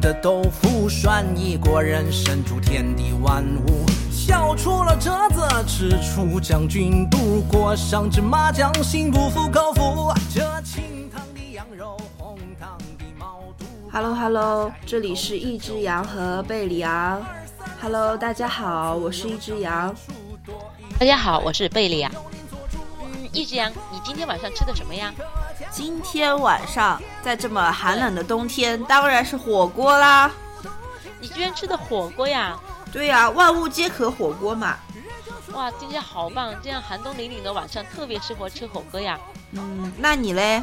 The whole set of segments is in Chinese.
的豆腐，涮一锅人参煮天地万物。笑出了折子，吃出将军肚，裹上芝麻酱，心不服口服。这清汤的羊肉，红汤的毛肚。Hello Hello，这里是一只羊和贝里昂。Hello，大家好，我是一只羊。大家好，我是贝利亚。嗯，一只羊，你今天晚上吃的什么呀？今天晚上在这么寒冷的冬天，当然是火锅啦。你居然吃的火锅呀？对呀、万物皆可火锅嘛。哇，今天好棒！这样寒冬凛凛的晚上，特别适合吃火锅呀。嗯，那你嘞？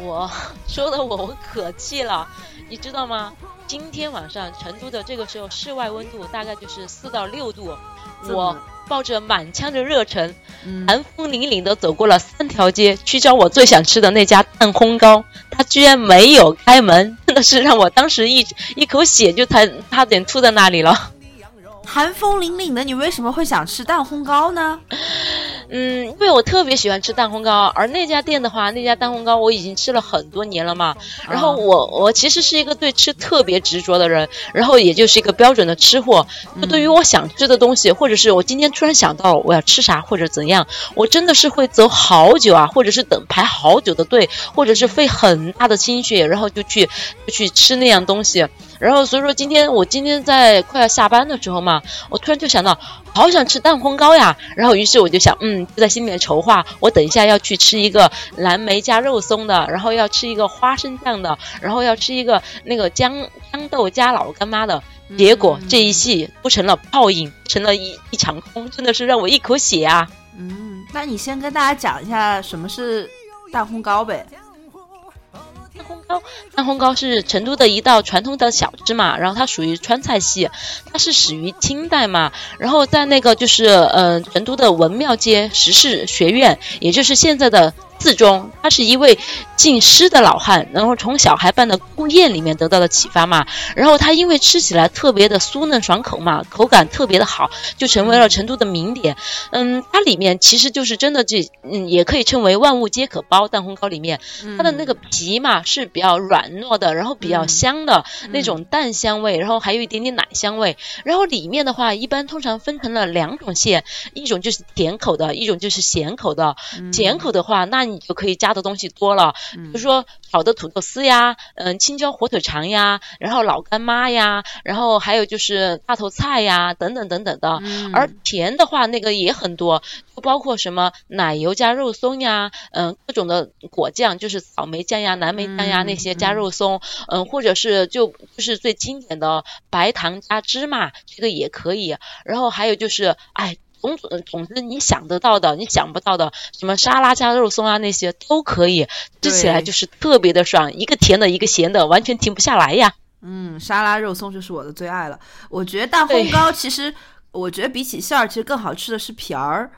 我说的我我可气了，你知道吗？今天晚上成都的这个时候，室外温度大概就是四到六度，我抱着满腔的热忱，嗯，寒风凛凛的走过了三条街，去找我最想吃的那家蛋烘糕，他居然没有开门，真的是让我当时一一口血就差差点吐在那里了。寒风凛凛的，你为什么会想吃蛋烘糕呢？嗯，因为我特别喜欢吃蛋烘糕，而那家店的话，那家蛋烘糕我已经吃了很多年了嘛。然后我我其实是一个对吃特别执着的人，然后也就是一个标准的吃货。就对于我想吃的东西，或者是我今天突然想到我要吃啥或者怎样，我真的是会走好久啊，或者是等排好久的队，或者是费很大的心血，然后就去就去吃那样东西。然后所以说今天我今天在快要下班的时候嘛，我突然就想到，好想吃蛋烘糕呀。然后于是我就想，嗯，就在心里面筹划，我等一下要去吃一个蓝莓加肉松的，然后要吃一个花生酱的，然后要吃一个那个豇豇豆加老干妈的。结果这一系不成了泡影，成了一一场空，真的是让我一口血啊！嗯，那你先跟大家讲一下什么是蛋烘糕呗。蛋烘糕，蛋烘糕是成都的一道传统的小吃嘛，然后它属于川菜系，它是始于清代嘛，然后在那个就是嗯成都的文庙街时事学院，也就是现在的四中，他是一位进师的老汉，然后从小孩办的宫宴里面得到的启发嘛，然后他因为吃起来特别的酥嫩爽口嘛，口感特别的好，就成为了成都的名点。嗯，它里面其实就是真的这，嗯，也可以称为万物皆可包蛋烘糕里面。它的那个皮嘛是比较软糯的，然后比较香的、那种蛋香味，然后还有一点点奶香味。然后里面的话，一般通常分成了两种馅，一种就是甜口的，一种就是咸口的。咸口的话，那你就可以加的东西多了，比如说炒的土豆丝呀，嗯，青椒火腿肠呀，然后老干妈呀，然后还有就是大头菜呀，等等等等的。而甜的话，那个也很多，就包括什么奶油加肉松呀，嗯，各种的果酱，就是草莓酱呀、蓝莓酱呀、那些加肉松，嗯，或者是就就是最经典的白糖加芝麻，这个也可以。然后还有就是，哎。总总总之，你想得到的，你想不到的，什么沙拉加肉松啊，那些都可以，吃起来就是特别的爽，一个甜的，一个咸的，完全停不下来呀。嗯，沙拉肉松就是我的最爱了。我觉得蛋烘糕其实，我觉得比起馅儿，其实更好吃的是皮儿。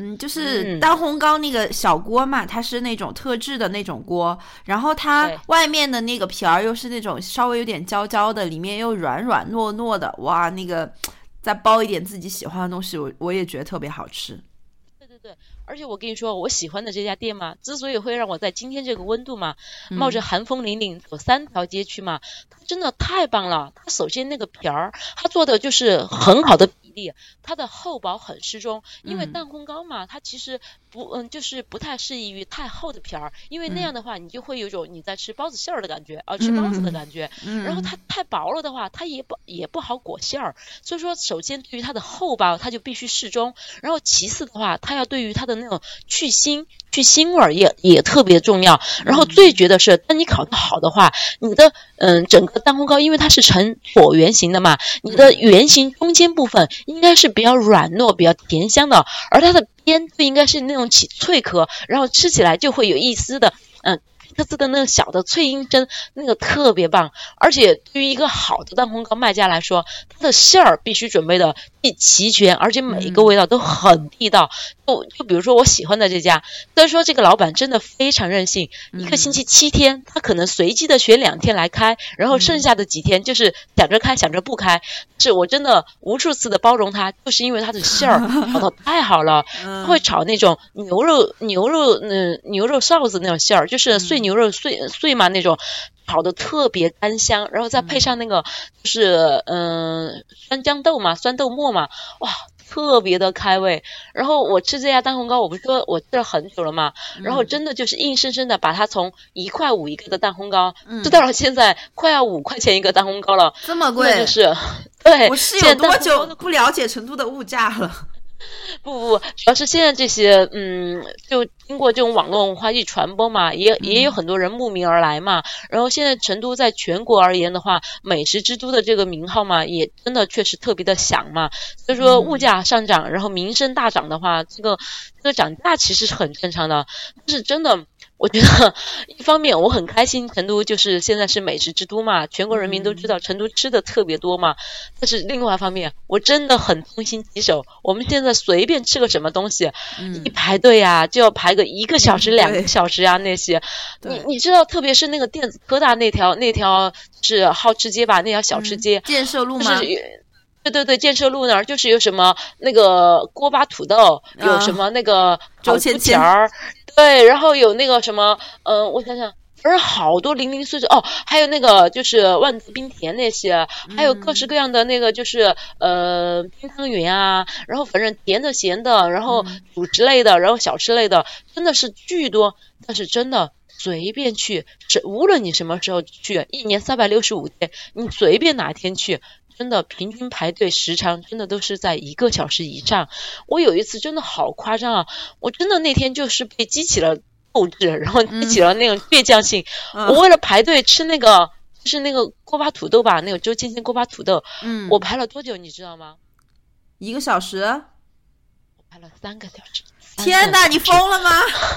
嗯，就是嗯蛋烘糕那个小锅嘛，它是那种特制的那种锅，然后它外面的那个皮儿又是那种稍微有点焦焦的，里面又软软糯糯的，哇，那个再包一点自己喜欢的东西，我我也觉得特别好吃。对对对，而且我跟你说，我喜欢的这家店嘛，之所以会让我在今天这个温度嘛，冒着寒风凛凛走三条街区嘛，它真的太棒了。它首先那个皮儿，它做的就是很好的它的厚薄很适中。因为嗯蛋烘糕嘛，它其实不嗯，就是不太适宜于太厚的皮儿，因为那样的话，你就会有一种你在吃包子馅儿的感觉，啊，吃包子的感觉。嗯，然后它太薄了的话，它也不也不好裹馅儿。所以说，首先对于它的厚薄，它就必须适中。然后其次的话，它要对于它的那种去腥、去腥味儿也也特别重要。然后最绝的是，当你烤的好的话，你的嗯整个蛋烘糕，因为它是呈椭圆形的嘛，你的圆形中间部分应该是比较软糯、比较甜香的，而它的边就应该是那种起脆壳，然后吃起来就会有一丝的嗯。咯吱的那个小的脆音声，那个特别棒。而且对于一个好的蛋烘糕卖家来说，它的馅儿必须准备的既齐全，而且每一个味道都很地道。就就比如说我喜欢的这家，虽然说这个老板真的非常任性，一个星期七天，他可能随机的选两天来开，然后剩下的几天就是想着开想着不开。是我真的无数次的包容他，就是因为他的馅儿 炒的太好了。他会炒那种牛肉牛肉嗯牛肉臊子那种馅儿，就是碎碎牛肉碎碎嘛那种，炒的特别干香，然后再配上那个就是嗯酸豇豆嘛，酸豆末嘛，哇。特别的开胃，然后我吃这家蛋烘糕，我不是说我吃了很久了嘛，然后真的就是硬生生的把它从一块五一个的蛋烘糕，吃到了现在快要五块钱一个蛋烘糕了，这么贵，就是对，我是有多久不了解成都的物价了？不不，主要是现在这些，嗯，就经过这种网络文化一传播嘛，也也有很多人慕名而来嘛。然后现在成都在全国而言的话，美食之都的这个名号嘛，也真的确实特别的响嘛。所以说物价上涨，然后名声大涨的话，这个这个涨价其实是很正常的，但是真的。我觉得一方面我很开心，成都就是现在是美食之都嘛，全国人民都知道成都吃的特别多嘛。但是另外一方面，我真的很痛心疾首。我们现在随便吃个什么东西，一排队呀就要排个一个小时、两个小时啊那些。你你知道，特别是那个电子科大那条那条是好吃街吧？那条小吃街，建设路吗？对对对，建设路那儿就是有什么那个锅巴土豆，有什么那个周千千儿。对，然后有那个什么，嗯，我想想，反正好多零零碎碎哦，还有那个就是万字冰甜那些，还有各式各样的那个就是呃冰汤圆啊，然后反正甜的咸的，然后主食类的，然后小吃类的，真的是巨多。但是真的随便去，是无论你什么时候去，一年三百六十五天，你随便哪天去。真的平均排队时长真的都是在一个小时以上。我有一次真的好夸张啊！我真的那天就是被激起了斗志，然后激起了那种倔强性。我为了排队吃那个就是那个锅巴土豆吧，那个周千千锅巴土豆，嗯，我排了多久你知道吗？一个小时。我排了三个小时。天哪，你疯了吗？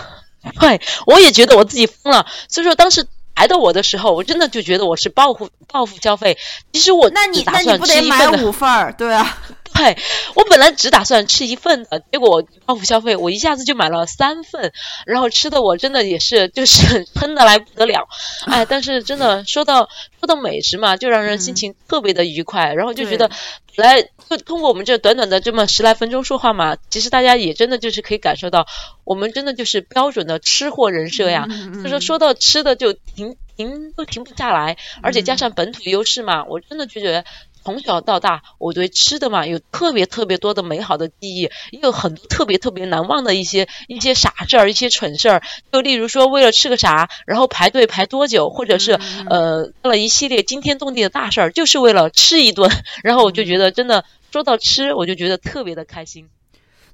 对，我也觉得我自己疯了。所以说当时。来到我的时候，我真的就觉得我是报复报复消费。其实我那你那你不得买五份儿？对啊，对我本来只打算吃一份的，结果报复消费，我一下子就买了三份，然后吃的我真的也是就是 撑的来不得了。哎，但是真的说到说到美食嘛，就让人心情特别的愉快，然后就觉得来就通过我们这短短的这么十来分钟说话嘛，其实大家也真的就是可以感受到，我们真的就是标准的吃货人设呀。就是说到吃的就停。停都停不下来，而且加上本土优势嘛，我真的就觉得从小到大，我对吃的嘛有特别特别多的美好的记忆，也有很多特别特别难忘的一些一些傻事儿、一些蠢事儿。就例如说，为了吃个啥，然后排队排多久，或者是呃做了一系列惊天动地的大事儿，就是为了吃一顿。然后我就觉得，真的说到吃，我就觉得特别的开心。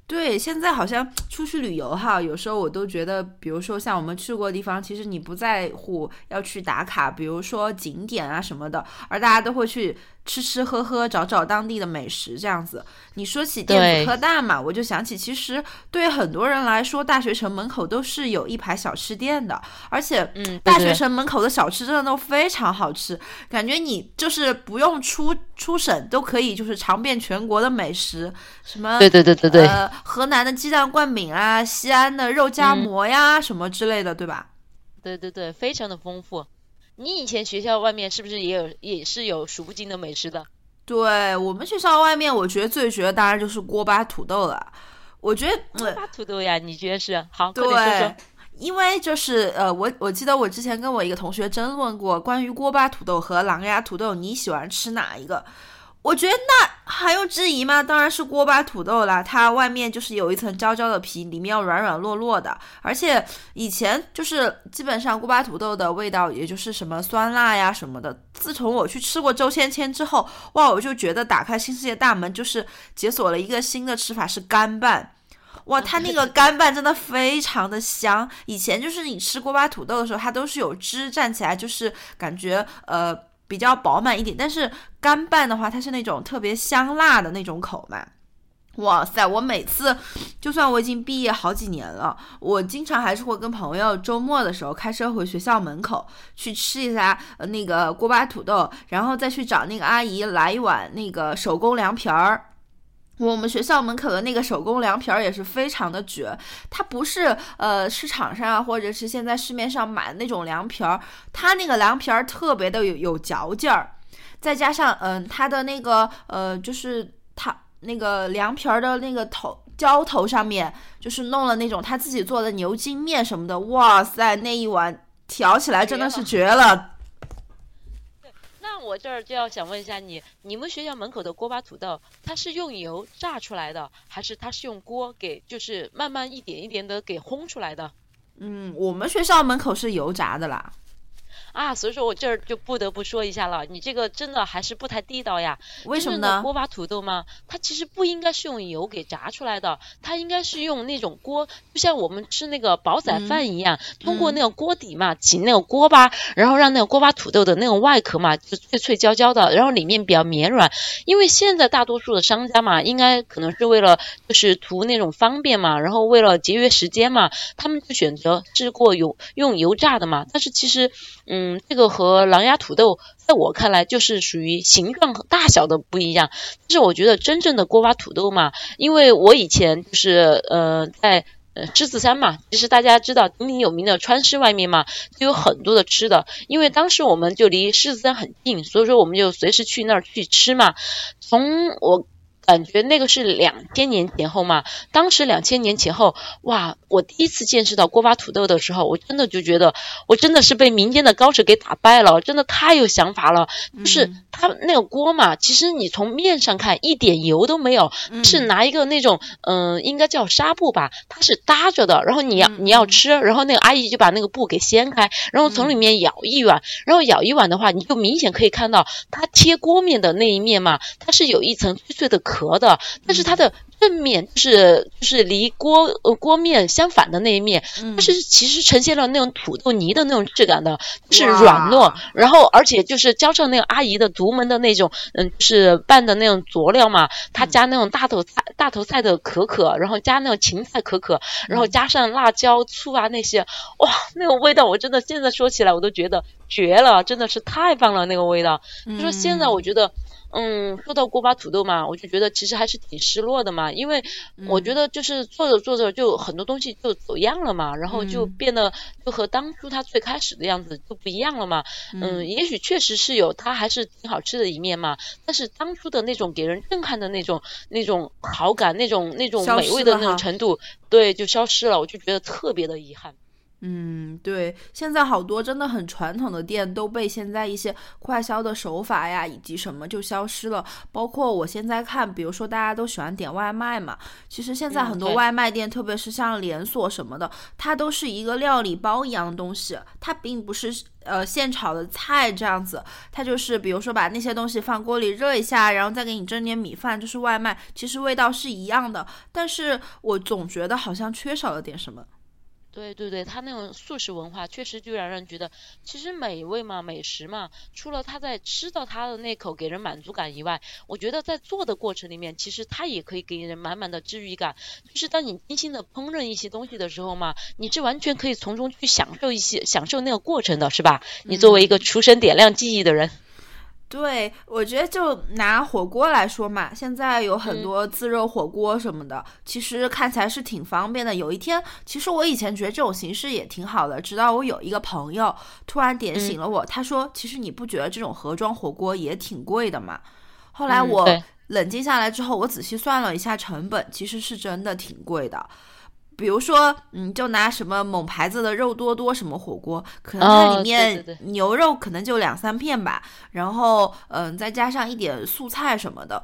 对，现在好像出去旅游哈，有时候我都觉得，比如说像我们去过的地方，其实你不在乎要去打卡，比如说景点啊什么的，而大家都会去。吃吃喝喝，找找当地的美食，这样子。你说起电子科大嘛，我就想起，其实对很多人来说，大学城门口都是有一排小吃店的，而且，嗯，大学城门口的小吃真的都非常好吃，感觉你就是不用出出省都可以，就是尝遍全国的美食，什么，对对对对对，呃，河南的鸡蛋灌饼啊，西安的肉夹馍呀，什么之类的，对吧？对对对，非常的丰富。你以前学校外面是不是也有也是有数不尽的美食的？对我们学校外面，我觉得最绝的当然就是锅巴土豆了。我觉得锅巴土豆呀，你觉得是好？对，因为就是呃，我我记得我之前跟我一个同学争论过关于锅巴土豆和狼牙土豆，你喜欢吃哪一个？我觉得那还用质疑吗？当然是锅巴土豆啦，它外面就是有一层焦焦的皮，里面要软软糯糯的。而且以前就是基本上锅巴土豆的味道，也就是什么酸辣呀什么的。自从我去吃过周芊芊之后，哇，我就觉得打开新世界大门，就是解锁了一个新的吃法，是干拌。哇，它那个干拌真的非常的香。以前就是你吃锅巴土豆的时候，它都是有汁蘸起来，就是感觉呃。比较饱满一点，但是干拌的话，它是那种特别香辣的那种口嘛。哇塞，我每次就算我已经毕业好几年了，我经常还是会跟朋友周末的时候开车回学校门口去吃一下那个锅巴土豆，然后再去找那个阿姨来一碗那个手工凉皮儿。我们学校门口的那个手工凉皮儿也是非常的绝，它不是呃市场上啊，或者是现在市面上买的那种凉皮儿，它那个凉皮儿特别的有有嚼劲儿，再加上嗯它的那个呃就是它那个凉皮儿的那个头浇头上面就是弄了那种他自己做的牛筋面什么的，哇塞那一碗挑起来真的是绝了。我这儿就要想问一下你，你们学校门口的锅巴土豆，它是用油炸出来的，还是它是用锅给，就是慢慢一点一点的给烘出来的？嗯，我们学校门口是油炸的啦。啊，所以说我这儿就不得不说一下了，你这个真的还是不太地道呀。为什么呢？锅巴土豆吗，它其实不应该是用油给炸出来的，它应该是用那种锅，就像我们吃那个煲仔饭一样，通过那个锅底嘛，起那个锅巴，然后让那个锅巴土豆的那种外壳嘛，就脆脆焦焦的，然后里面比较绵软。因为现在大多数的商家嘛，应该可能是为了就是图那种方便嘛，然后为了节约时间嘛，他们就选择是过油用油炸的嘛。但是其实，嗯。这个和狼牙土豆，在我看来就是属于形状和大小的不一样。但是我觉得真正的锅巴土豆嘛，因为我以前就是呃在狮子山嘛，其实大家知道鼎鼎有名的川师外面嘛，就有很多的吃的。因为当时我们就离狮子山很近，所以说我们就随时去那儿去吃嘛。从我。感觉那个是两千年前后嘛，当时两千年前后，哇！我第一次见识到锅巴土豆的时候，我真的就觉得，我真的是被民间的高手给打败了，真的太有想法了。就是它那个锅嘛，其实你从面上看一点油都没有，是拿一个那种嗯，应该叫纱布吧，它是搭着的。然后你要你要吃，然后那个阿姨就把那个布给掀开，然后从里面舀一碗，然后舀一碗的话，你就明显可以看到它贴锅面的那一面嘛，它是有一层脆脆的壳。壳的，但是它的正面就是就是离锅呃锅面相反的那一面，它是其实呈现了那种土豆泥的那种质感的，是软糯，然后而且就是浇上那个阿姨的独门的那种嗯就是拌的那种佐料嘛，她加那种大头菜大头菜的可可，然后加那种芹菜可可，然后加上辣椒醋啊那些，哇，那个味道我真的现在说起来我都觉得绝了，真的是太棒了那个味道，就说现在我觉得。嗯，说到锅巴土豆嘛，我就觉得其实还是挺失落的嘛，因为我觉得就是做着做着就很多东西就走样了嘛，然后就变得就和当初它最开始的样子就不一样了嘛。嗯，也许确实是有它还是挺好吃的一面嘛，但是当初的那种给人震撼的那种那种好感、那种那种美味的那种程度，对，就消失了，我就觉得特别的遗憾。嗯，对，现在好多真的很传统的店都被现在一些快销的手法呀，以及什么就消失了。包括我现在看，比如说大家都喜欢点外卖嘛，其实现在很多外卖店，特别是像连锁什么的，它都是一个料理包一样的东西，它并不是呃现炒的菜这样子，它就是比如说把那些东西放锅里热一下，然后再给你蒸点米饭，就是外卖，其实味道是一样的，但是我总觉得好像缺少了点什么。对对对，他那种素食文化确实就让人觉得，其实美味嘛，美食嘛，除了他在吃到他的那口给人满足感以外，我觉得在做的过程里面，其实他也可以给人满满的治愈感。就是当你精心的烹饪一些东西的时候嘛，你是完全可以从中去享受一些，享受那个过程的，是吧？你作为一个厨神点亮记忆的人。对，我觉得就拿火锅来说嘛，现在有很多自热火锅什么的，其实看起来是挺方便的。有一天，其实我以前觉得这种形式也挺好的，直到我有一个朋友突然点醒了我，他说：“其实你不觉得这种盒装火锅也挺贵的吗？”后来我冷静下来之后，我仔细算了一下成本，其实是真的挺贵的。比如说，嗯，就拿什么某牌子的肉多多什么火锅，可能它里面牛肉可能就两三片吧，然后嗯，再加上一点素菜什么的，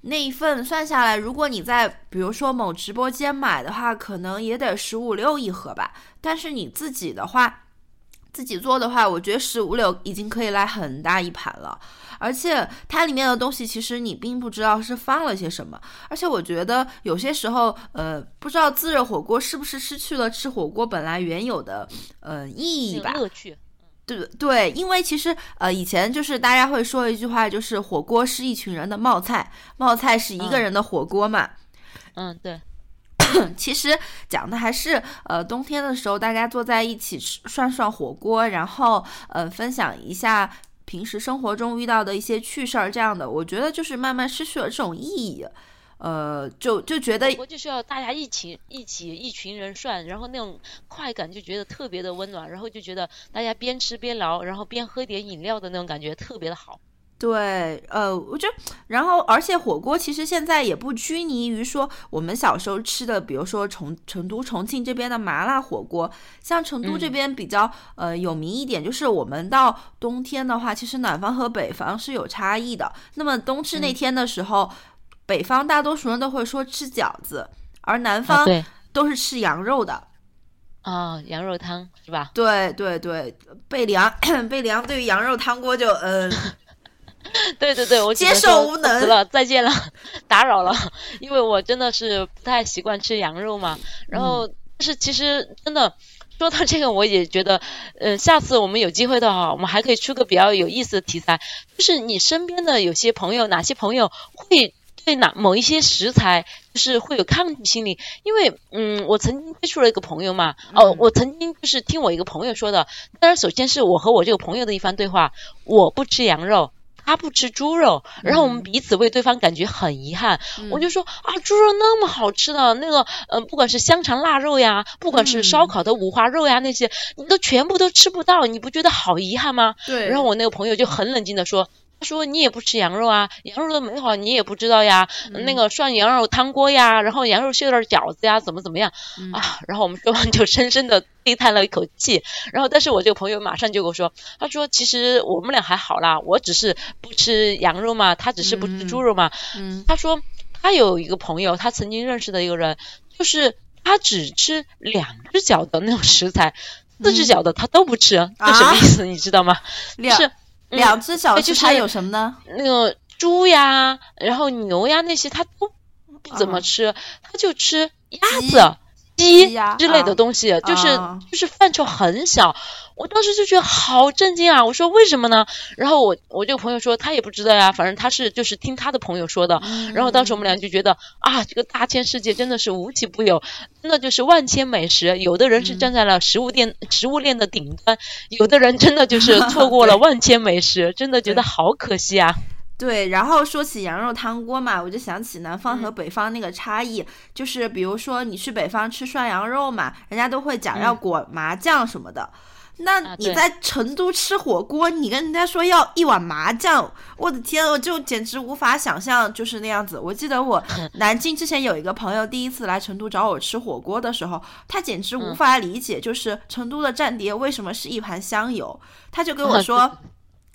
那一份算下来，如果你在比如说某直播间买的话，可能也得十五六一盒吧。但是你自己的话，自己做的话，我觉得十五六已经可以来很大一盘了。而且它里面的东西，其实你并不知道是放了些什么。而且我觉得有些时候，呃，不知道自热火锅是不是失去了吃火锅本来原有的呃意义吧？乐趣。对对，因为其实呃，以前就是大家会说一句话，就是火锅是一群人的冒菜，冒菜是一个人的火锅嘛。嗯，对。其实讲的还是呃，冬天的时候大家坐在一起吃涮涮火锅，然后呃，分享一下。平时生活中遇到的一些趣事儿，这样的，我觉得就是慢慢失去了这种意义，呃，就就觉得我就是要大家一起一起一群人涮，然后那种快感就觉得特别的温暖，然后就觉得大家边吃边聊，然后边喝点饮料的那种感觉特别的好。对，呃，我觉得，然后而且火锅其实现在也不拘泥于说我们小时候吃的，比如说重成都、重庆这边的麻辣火锅，像成都这边比较呃有名一点，就是我们到冬天的话，其实南方和北方是有差异的。那么冬至那天的时候，北方大多数人都会说吃饺子，而南方对都是吃羊肉的。啊，羊肉汤是吧？对对对，贝良贝良对于羊肉汤锅就嗯。对对对，我接受无能了，再见了，打扰了，因为我真的是不太习惯吃羊肉嘛。然后，嗯但是其实真的说到这个，我也觉得，嗯、下次我们有机会的话，我们还可以出个比较有意思的题材，就是你身边的有些朋友，哪些朋友会对哪某一些食材就是会有抗拒心理？因为，嗯，我曾经接触了一个朋友嘛，哦，嗯我曾经就是听我一个朋友说的，当然，首先是我和我这个朋友的一番对话，我不吃羊肉。他不吃猪肉，然后我们彼此为对方感觉很遗憾。我就说啊，猪肉那么好吃的，那个呃，不管是香肠腊肉呀，不管是烧烤的五花肉呀，那些你都全部都吃不到，你不觉得好遗憾吗？对然后我那个朋友就很冷静的说。他说：“你也不吃羊肉啊，羊肉的美好你也不知道呀。那个涮羊肉汤锅呀，然后羊肉馅的饺子呀，怎么怎么样、啊？”然后我们说完 就深深的悲叹了一口气。然后，但是我这个朋友马上就跟我说：“他说其实我们俩还好啦，我只是不吃羊肉嘛，他只是不吃猪肉嘛。嗯他说他有一个朋友，他曾经认识的一个人，就是他只吃两只脚的那种食材，四只脚的他都不吃，这什么意思？你知道吗？两是、嗯两只小对就是吃它有什么呢？那个猪呀，然后牛呀那些它都不怎么吃，它就吃鸭子。鸡之类的东西，就是、啊就是范畴很小，我当时就觉得好震惊啊！我说为什么呢？然后我我这个朋友说他也不知道呀，反正他是就是听他的朋友说的。然后当时我们俩就觉得啊，这个大千世界真的是无奇不有，真的就是万千美食。有的人是站在了食物链、食物链的顶端，有的人真的就是错过了 万千美食，真的觉得好可惜啊！对，然后说起羊肉汤锅嘛，我就想起南方和嗯北方那个差异，就是比如说你去北方吃涮羊肉嘛，人家都会讲要裹麻酱什么的。那你在成都吃火锅，你跟人家说要一碗麻酱，我的天，我就简直无法想象，就是那样子。我记得我 南京之前有一个朋友第一次来成都找我吃火锅的时候，他简直无嗯法理解，就是成都的蘸碟为什么是一盘香油，他就跟我啊说。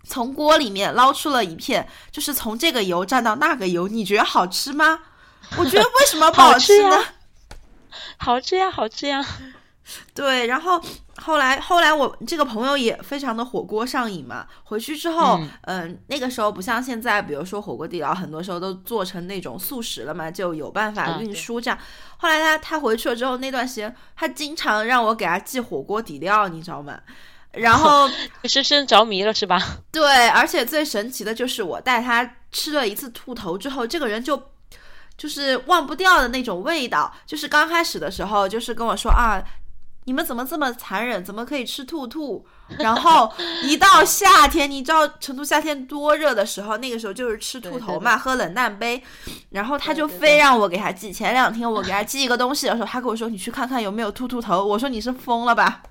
从锅里面捞出了一片，就是从这个油蘸到那个油，你觉得好吃吗？我觉得为什么不好吃呢？好吃呀，好吃呀！对，然后后来后来我这个朋友也非常的火锅上瘾嘛，回去之后，嗯嗯、那个时候不像现在，比如说火锅底料，很多时候都做成那种速食了嘛，就有办法啊运输这样。后来他他回去了之后，那段时间他经常让我给他寄火锅底料，你知道吗？然后 深深着迷了是吧？对，而且最神奇的就是我带他吃了一次兔头之后，这个人就就是忘不掉的那种味道。就是刚开始的时候，就是跟我说啊，你们怎么这么残忍？怎么可以吃兔兔？然后 一到夏天，你知道成都夏天多热的时候，那个时候就是吃兔头嘛，喝冷淡杯。然后他就非让我给他寄。前两天我给他寄一个东西的时候，他跟我说你去看看有没有兔兔头。我说你是疯了吧？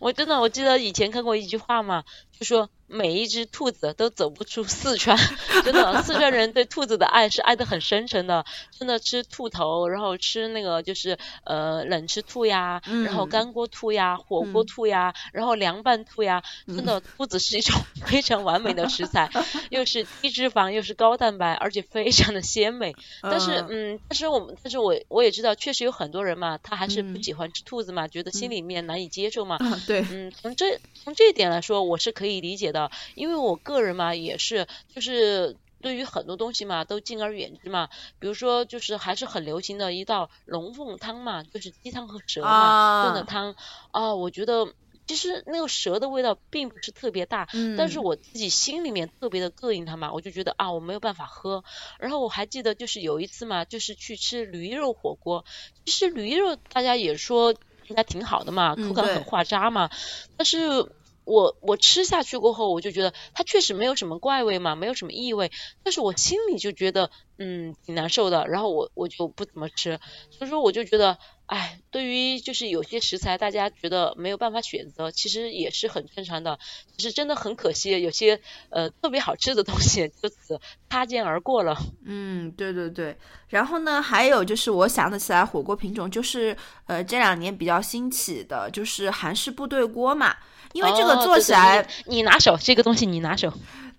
我真的我记得以前看过一句话嘛，就说每一只兔子都走不出四川。真的，四川人对兔子的爱是爱得很深沉的。真的吃兔头，然后吃那个就是呃冷吃兔呀，然后嗯干锅兔呀，火锅兔呀，然后凉拌兔呀。真的，兔子是一种 非常完美的食材，又是低脂肪，又是高蛋白，而且非常的鲜美。但是，嗯，但是我们，但是我我也知道，确实有很多人嘛，他还是不嗯喜欢吃兔子嘛，觉得心里面难以接受嘛。啊，对，嗯，从这从这一点来说，我是可以理解的，因为我个人嘛也是，就是对于很多东西嘛都敬而远之嘛。比如说，就是还是很流行的一道龙凤汤嘛，就是鸡汤和蛇嘛炖的啊汤啊，我觉得。其实那个蛇的味道并不是特别大，嗯但是我自己心里面特别的膈应它嘛，我就觉得啊我没有办法喝。然后我还记得就是有一次嘛，就是去吃驴肉火锅，其实驴肉大家也说应该挺好的嘛，口感很化渣嘛，但是我我吃下去过后，我就觉得它确实没有什么怪味嘛，没有什么异味，但是我心里就觉得嗯挺难受的，然后我我就不怎么吃，所以说我就觉得哎，对于就是有些食材，大家觉得没有办法选择，其实也是很正常的。只是真的很可惜，有些呃特别好吃的东西就此擦肩而过了。嗯，对对对。然后呢，还有就是我想得起来火锅品种，就是呃这两年比较兴起的，就是韩式部队锅嘛。因为这个做起来，你拿手这个东西，你拿手。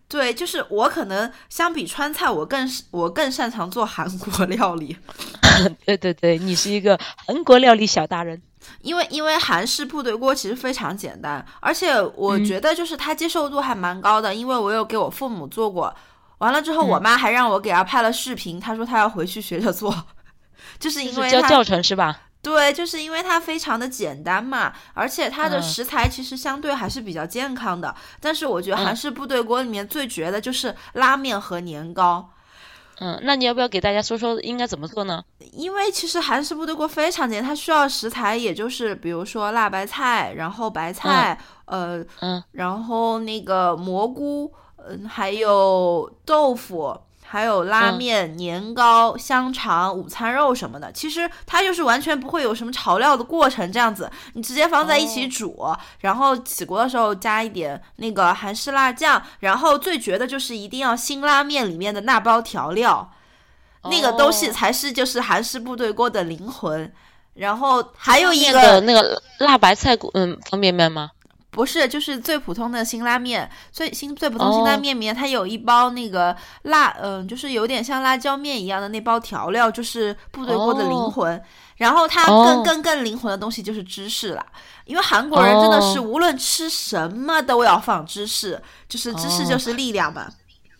对，就是我可能相比川菜，我更我更擅长做韩国料理。对对对，你是一个韩国料理小达人。因为因为韩式部队锅其实非常简单，而且我觉得就是它接受度还蛮高的，因为我有给我父母做过，完了之后我妈还让我给她拍了视频，她说她要回去学着做，就是因为教教程是吧？对，就是因为它非常的简单嘛，而且它的食材其实相对还是比较健康的。但是我觉得韩式部队锅里面最绝的就是拉面和年糕。嗯，那你要不要给大家说说应该怎么做呢？因为其实韩式部队锅非常简单，它需要食材也就是比如说辣白菜，然后白菜，呃，嗯，然后那个蘑菇，嗯，还有豆腐。还有拉面、年糕、香肠、午餐肉什么的，其实它就是完全不会有什么炒料的过程，这样子你直接放在一起煮，然后起锅的时候加一点那个韩式辣酱，然后最绝的就是一定要辛拉面里面的那包调料，那个东西才是就是韩式部队锅的灵魂。然后还有一个那个辣白菜嗯方便面吗？不是，就是最普通的辛拉面，最辛最普通辛拉面里面，它有一包那个辣，嗯，就是有点像辣椒面一样的那包调料，就是部队锅的灵魂。然后它更更更灵魂的东西就是芝士了，因为韩国人真的是无论吃什么都要放芝士，就是芝士就是力量嘛。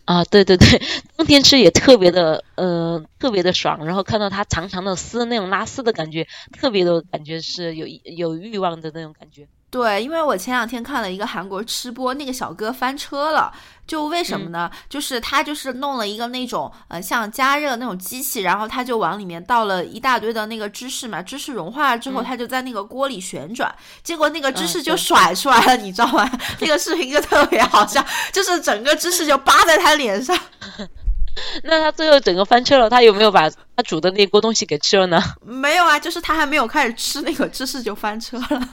啊，对对对，冬天吃也特别的，呃，特别的爽。然后看到它长长的丝，那种拉丝的感觉，特别的感觉是有有欲望的那种感觉。对，因为我前两天看了一个韩国吃播，那个小哥翻车了，就为什么呢？就是他就是弄了一个那种呃像加热那种机器，然后他就往里面倒了一大堆的那个芝士嘛，芝士融化了之后，他就在那个锅里旋转，结果那个芝士就甩出来了，你知道吗？那个视频就特别好笑，就是整个芝士就扒在他脸上。那他最后整个翻车了，他有没有把 他煮的那锅东西给吃了呢？没有啊，就是他还没有开始吃那个芝士就翻车了。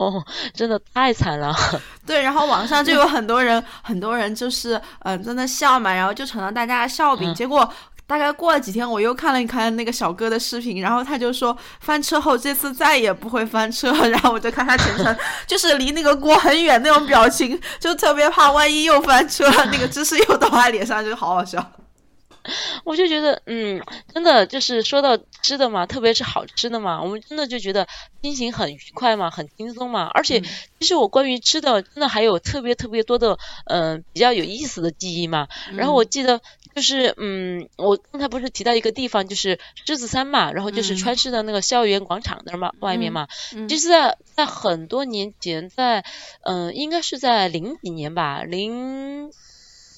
哦，真的太惨了。对，然后网上就有很多人，很多人就是嗯在那笑嘛，然后就成了大家的笑柄。结果大概过了几天，我又看了一看那个小哥的视频，然后他就说翻车后这次再也不会翻车。然后我就看他全程就是离那个锅很远那种表情，就特别怕万一又翻车，那个芝士又倒他脸上，就好好笑。我就觉得，嗯，真的就是说到吃的嘛，特别是好吃的嘛，我们真的就觉得心情很愉快嘛，很轻松嘛。而且，其实我关于吃的，真的还有特别特别多的，嗯，比较有意思的记忆嘛。然后我记得，就是，嗯，我刚才不是提到一个地方，就是狮子山嘛，然后就是川师的那个校园广场那儿嘛，外面嘛。其实，在在很多年前，在，嗯，应该是在零几年吧，零。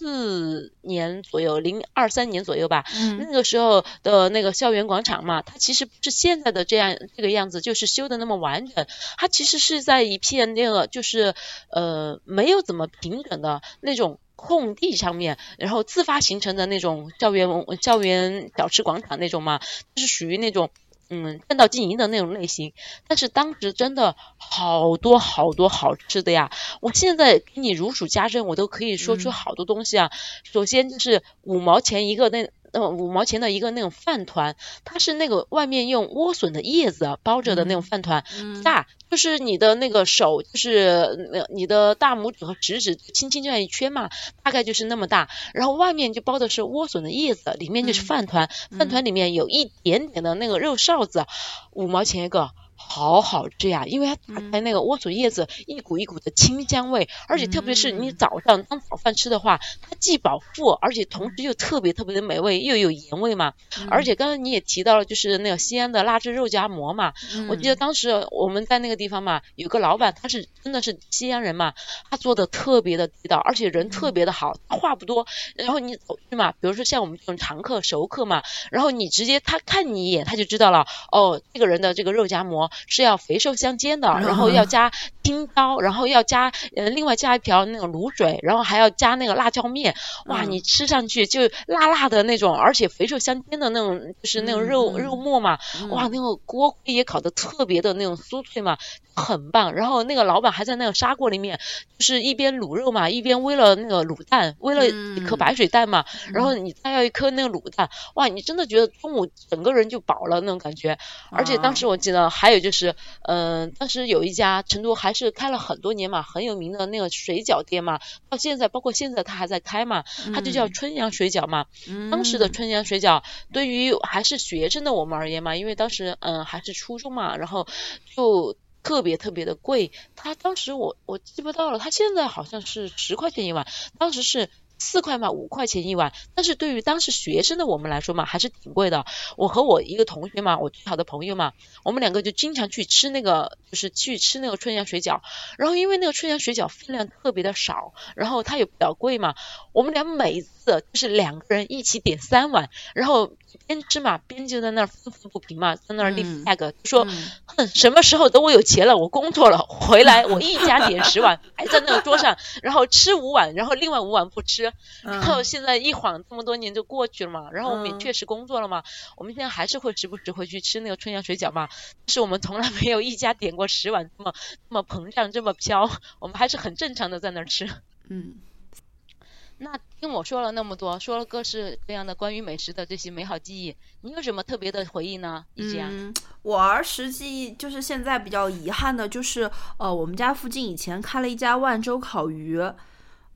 四年左右，零二三年左右吧。嗯，那个时候的那个校园广场嘛，它其实不是现在的这样这个样子，就是修的那么完整。它其实是在一片那个就是呃没有怎么平整的那种空地上面，然后自发形成的那种校园校园小吃广场那种嘛，就是属于那种。嗯，正道经营的那种类型，但是当时真的好多好多好吃的呀！我现在给你如数家珍，我都可以说出好多东西啊。首先就是五毛钱一个那。那五毛钱的一个那种饭团，它是那个外面用莴笋的叶子包着的那种饭团，大，就是你的那个手，就是你的大拇指和食指轻轻这样一圈嘛，大概就是那么大，然后外面就包的是莴笋的叶子，里面就是饭团，饭团里面有一点点的那个肉臊子，五毛钱一个。好好吃呀，因为它打开那个莴笋叶子，一股一股的清香味，而且特别是你早上当早饭吃的话，它既饱腹，而且同时又特别特别的美味，又有盐味嘛。而且刚刚你也提到了，就是那个西安的腊汁肉夹馍嘛，我记得当时我们在那个地方嘛，有个老板他是真的是西安人嘛，他做的特别的地道，而且人特别的好，话不多。然后你走去嘛，比如说像我们这种常客熟客嘛，然后你直接他看你一眼他就知道了，哦，这个人的这个肉夹馍。是要肥瘦相间的，然后要加青椒，然后要加呃另外加一瓢那种卤水，然后还要加那个辣椒面，哇，你吃上去就辣辣的那种，而且肥瘦相间的那种，就是那种肉肉末嘛，哇，那个锅盔也烤的特别的那种酥脆嘛，很棒。然后那个老板还在那个砂锅里面，就是一边卤肉嘛，一边煨了那个卤蛋，煨了一颗白水蛋嘛，然后你再要一颗那个卤蛋，哇，你真的觉得中午整个人就饱了那种感觉。而且当时我记得还有就是，嗯，当时有一家成都还是开了很多年嘛，很有名的那个水饺店嘛，到现在包括现在他还在开嘛，他就叫春阳水饺嘛。当时的春阳水饺对于还是学生的我们而言嘛，因为当时嗯还是初中嘛，然后就特别特别的贵。他当时我我记不到了，他现在好像是十块钱一碗，当时是。四块嘛，五块钱一碗，但是对于当时学生的我们来说嘛，还是挺贵的。我和我一个同学嘛，我最好的朋友嘛，我们两个就经常去吃那个，就是去吃那个春阳水饺。然后因为那个春阳水饺分量特别的少，然后它也比较贵嘛，我们俩每就是两个人一起点三碗，然后。边吃嘛，边就在那儿愤愤不平嘛，在那儿立 flag，说，哼，什么时候等我有钱了，我工作了回来，我一家点十碗，还在那个桌上，然后吃五碗，然后另外五碗不吃。然后现在一晃这么多年就过去了嘛，然后我们也确实工作了嘛，我们现在还是会时不时回去吃那个春阳水饺嘛，但是我们从来没有一家点过十碗这么这么膨胀这么飘，我们还是很正常的在那儿吃。嗯。那听我说了那么多，说了各式各样的关于美食的这些美好记忆，你有什么特别的回忆呢？一姐，我儿时记忆就是现在比较遗憾的，就是呃，我们家附近以前开了一家万州烤鱼。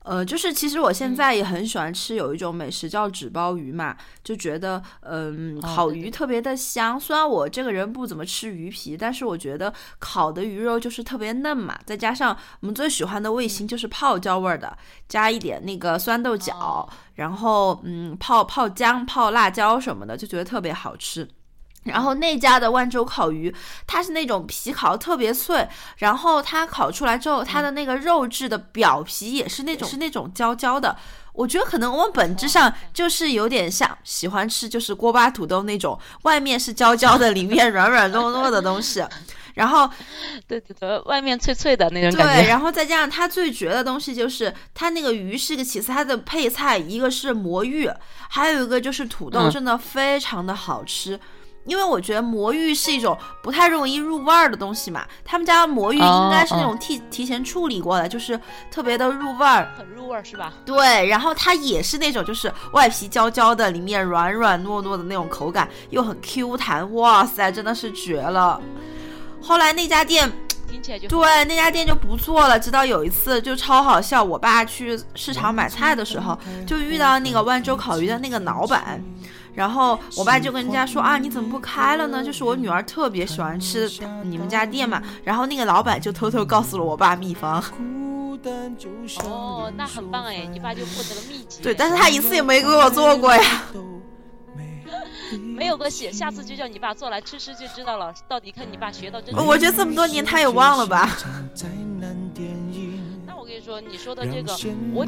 呃，就是其实我现在也很喜欢吃有一种美食叫纸包鱼嘛，就觉得嗯，烤鱼特别的香。虽然我这个人不怎么吃鱼皮，但是我觉得烤的鱼肉就是特别嫩嘛。再加上我们最喜欢的味型就是泡椒味儿的，加一点那个酸豆角，然后嗯，泡泡姜、泡辣椒什么的，就觉得特别好吃。然后那家的万州烤鱼，它是那种皮烤特别脆，然后它烤出来之后，它的那个肉质的表皮也是那种是那种焦焦的。我觉得可能我们本质上就是有点像喜欢吃就是锅巴土豆那种，外面是焦焦的，里面软软糯糯的东西。然后，对对对，外面脆脆的那种感觉。对，然后再加上它最绝的东西就是它那个鱼是一个其次，它的配菜一个是魔芋，还有一个就是土豆，真的非常的好吃。因为我觉得魔芋是一种不太容易入味儿的东西嘛，他们家的魔芋应该是那种提提前处理过的，就是特别的入味儿，很入味儿是吧？对，然后它也是那种就是外皮焦焦的，里面软软糯糯的那种口感，又很 Q 弹，哇塞，真的是绝了。后来那家店听起来就对，那家店就不错了。直到有一次就超好笑，我爸去市场买菜的时候，就遇到那个万州烤鱼的那个老板。然后我爸就跟人家说啊，你怎么不开了呢？就是我女儿特别喜欢吃你们家店嘛。然后那个老板就偷偷告诉了我爸秘方。哦，那很棒哎，你爸就获得了秘籍。对，但是他一次也没给我做过呀。没有关系，下次就叫你爸做来吃吃就知道了。到底看你爸学到真。我觉得这么多年他也忘了吧。我跟你说，你说的这个，我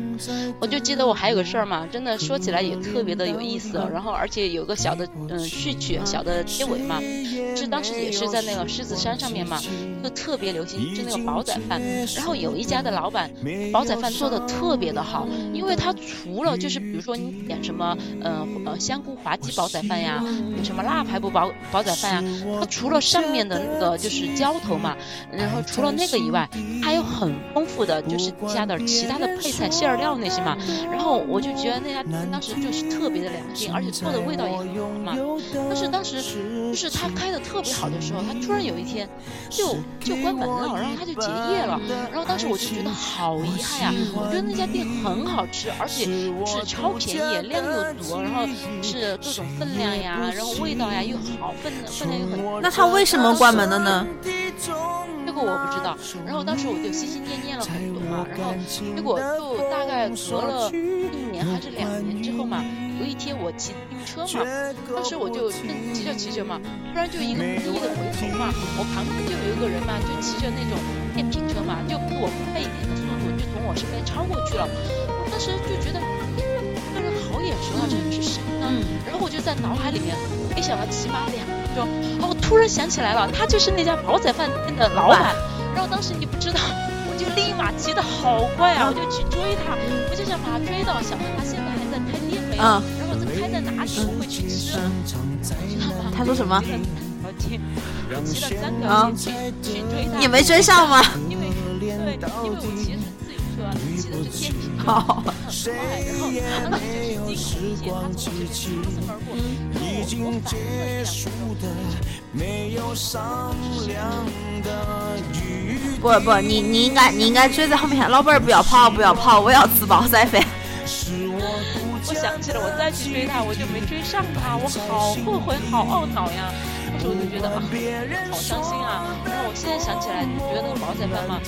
我就记得我还有个事儿嘛，真的说起来也特别的有意思。然后而且有个小的嗯序曲，小的结尾嘛，是当时也是在那个狮子山上面嘛，就特别流行就那个煲仔饭。然后有一家的老板煲仔饭做的特别的好，因为他除了就是比如说你点什么嗯呃香菇滑鸡煲仔饭呀，什么腊排骨煲煲仔饭呀，他除了上面的那个就是浇头嘛，然后除了那个以外，还有很丰富的就是。加点其他的配菜馅料那些嘛，然后我就觉得那家店当时就是特别的良心，而且做的味道也很好嘛。但是当时就是他开的特别好的时候，他突然有一天就就关门了，然后他就结业了。然后当时我就觉得好遗憾呀，我觉得那家店很好吃，而且是超便宜，量又多，然后是各种分量呀，然后味道呀又好，分分量又很。那他为什么关门了呢？这个我不知道。然后当时我就心心念念了很多嘛。然后结果就大概隔了一年还是两年之后嘛，有一天我骑自行车嘛，当时我就正骑着骑着嘛，突然就一个不意的回头嘛，我旁边就有一个人嘛，就骑着那种电瓶车嘛，就比我快一点的速度就从我身边超过去了。我当时就觉得这个人好眼熟啊，这人是谁呢？然后我就在脑海里面回想了起码两哦，突然想起来了，他就是那家煲仔饭店的老板。然后当时你不知道，我就立马骑得好快啊，我就去追他，我就想把他追到，想问他现在还在开店没有，然后在开在哪里，我会去吃，知道吗？他说什么？我骑了三条街去去追他，你没追上吗？因为对，因为我骑的是自行车，骑的是电瓶车，很快，然后当时就是惊恐一些，他从我这边擦身而过，然后我我反应了一下，不不，你你应该你应该追在后面喊老板儿不要跑不要跑，我要吃煲仔饭。我想起了，我再去追他，我就没追上他，我好后悔，好懊恼呀。当时我就觉得啊，好伤心啊。然后我现在想起来，你觉得那个煲仔饭吗，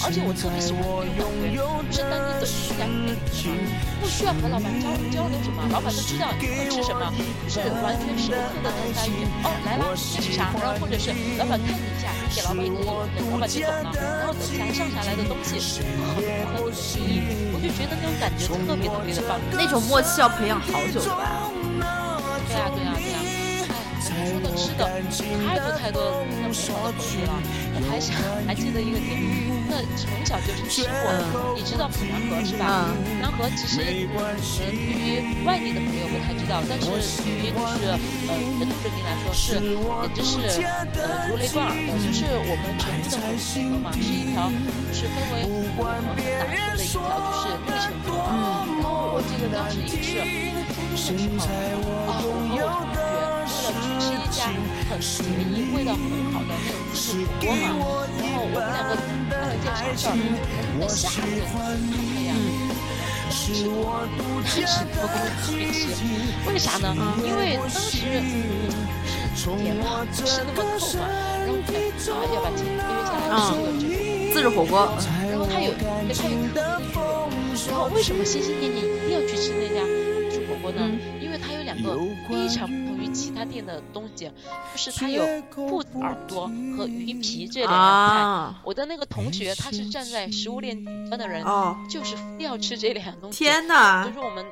而且我特别喜欢那种感觉，就是当你走进一家店里，不需要和老板交交流什么，老板都知道你要吃什么，是完全时刻的等待于哦来了这是啥，然后或者是老板看你一下，给老板一个眼神，老板就走了，然后等一下上下来的东西很很随意，我就觉得那种感觉特别特别的棒，那种默契要培养好久的吧？对啊对啊。说的吃的太多太多那美好的回忆了，我还想还记得一个点，那从小就是吃货，你知道普南河是吧？普南河其实呃对于外地的朋友不太知道，但是对于就是呃成都人民来说是简直是呃如雷贯耳的，就是我们成都的普南河嘛，是一条就是分为很很大分的一条就是内城河，然后我记得当时也是初中的时候啊，我和我同学。为了去是一家很便宜、味道很好的那种自助火锅嘛，然后我们两个干了件啥事儿？在夏天太阳，吃多，但是多跟去吃，为啥呢？因为当时是年嘛，不是那么透嘛，然后啊要把钱约下来吃个自助火锅，然后他有，他有特别的约，然后为什么心心念念一定要去吃那家两个非常不同于。其他店的东西，就是它有兔子耳朵和鱼皮这两样菜。我的那个同学，他是站在食物链顶端的人，就是非要吃这两样东西。天哪！就是我们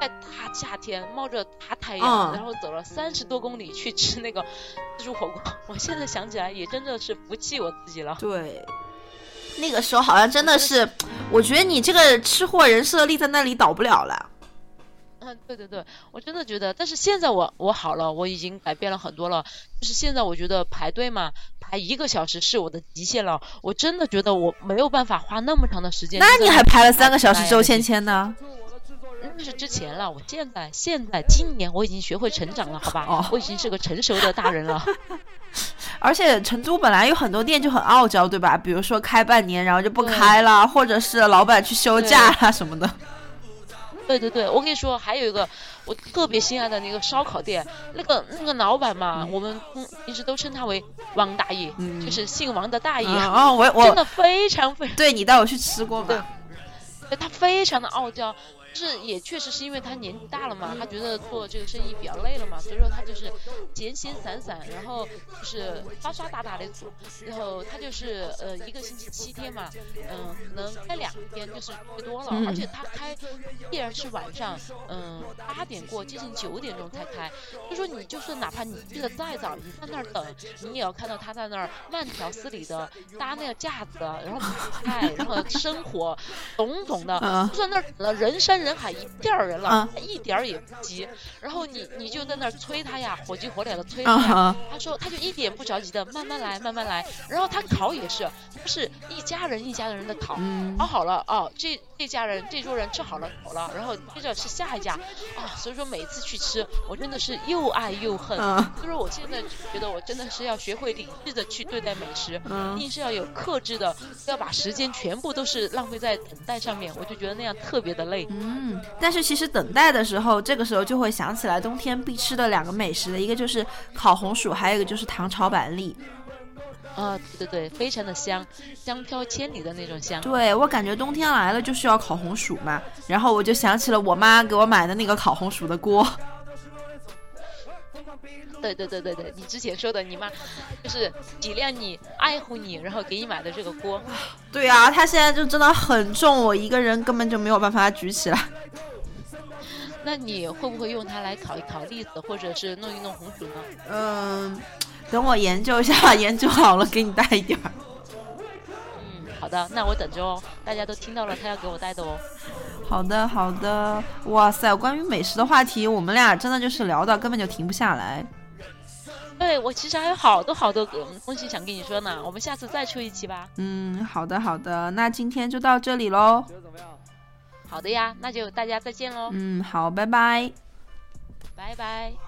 在大夏天冒着大太阳，然后走了三十多公里去吃那个自助火锅。我现在想起来也真的是服气我自己了。对，那个时候好像真的是，我觉得你这个吃货人设立在那里倒不了了。对对对，我真的觉得，但是现在我我好了，我已经改变了很多了。就是现在我觉得排队嘛，排一个小时是我的极限了。我真的觉得我没有办法花那么长的时间。那你还排了三个小时周芊芊呢？那是之前了，我现在现在今年我已经学会成长了，好吧？哦，我已经是个成熟的大人了。而且成都本来有很多店就很傲娇，对吧？比如说开半年然后就不开了，或者是老板去休假啦什么的。对对对，我跟你说，还有一个我特别心爱的那个烧烤店，那个那个老板嘛，我们一直都称他为王大爷，就是姓王的大爷。哦，我我真的非常非常对你带我去吃过吗？对，他非常的傲娇。是也确实是因为他年纪大了嘛，他觉得做这个生意比较累了嘛，所以说他就是闲闲散散，然后就是刷刷打打的做，然后他就是呃一个星期七天嘛，嗯，可能开两天就是最多了，而且他开必然是晚上，嗯，八点过接近九点钟才开，就说你就算哪怕你去的再早，你在那儿等，你也要看到他在那儿慢条斯理的搭那个架子，然后买菜，然后生活，种种的，就在那儿等了人山人。人海一片人了，一点儿也不急。然后你你就在那儿催他呀，火急火燎的催他呀。他说他就一点不着急的慢慢来，慢慢来。然后他烤也是，他是一家人一家人的烤，烤好了哦，这这家人这桌人吃好了走了，然后接着是下一家啊。所以说每次去吃，我真的是又爱又恨。就是我现在觉得我真的是要学会理智的去对待美食，一定是要有克制的，要把时间全部都是浪费在等待上面。我就觉得那样特别的累。嗯，但是其实等待的时候，这个时候就会想起来冬天必吃的两个美食的一个就是烤红薯，还有一个就是糖炒板栗。啊，对对对，非常的香，香飘千里的那种香。对我感觉冬天来了就需要烤红薯嘛，然后我就想起了我妈给我买的那个烤红薯的锅。对对对对对，你之前说的，你妈就是体谅你、爱护你，然后给你买的这个锅。对啊，它现在就真的很重，我一个人根本就没有办法举起来。那你会不会用它来烤一烤栗子，或者是弄一弄红薯呢？嗯，等我研究一下，研究好了给你带一点儿。好的，那我等着哦。大家都听到了，他要给我带的哦。好的，好的。哇塞，关于美食的话题，我们俩真的就是聊到根本就停不下来。对，我其实还有好多好多东西想跟你说呢。我们下次再出一期吧。嗯，好的，好的。那今天就到这里喽。好的呀，那就大家再见喽。嗯，好，拜拜。拜拜。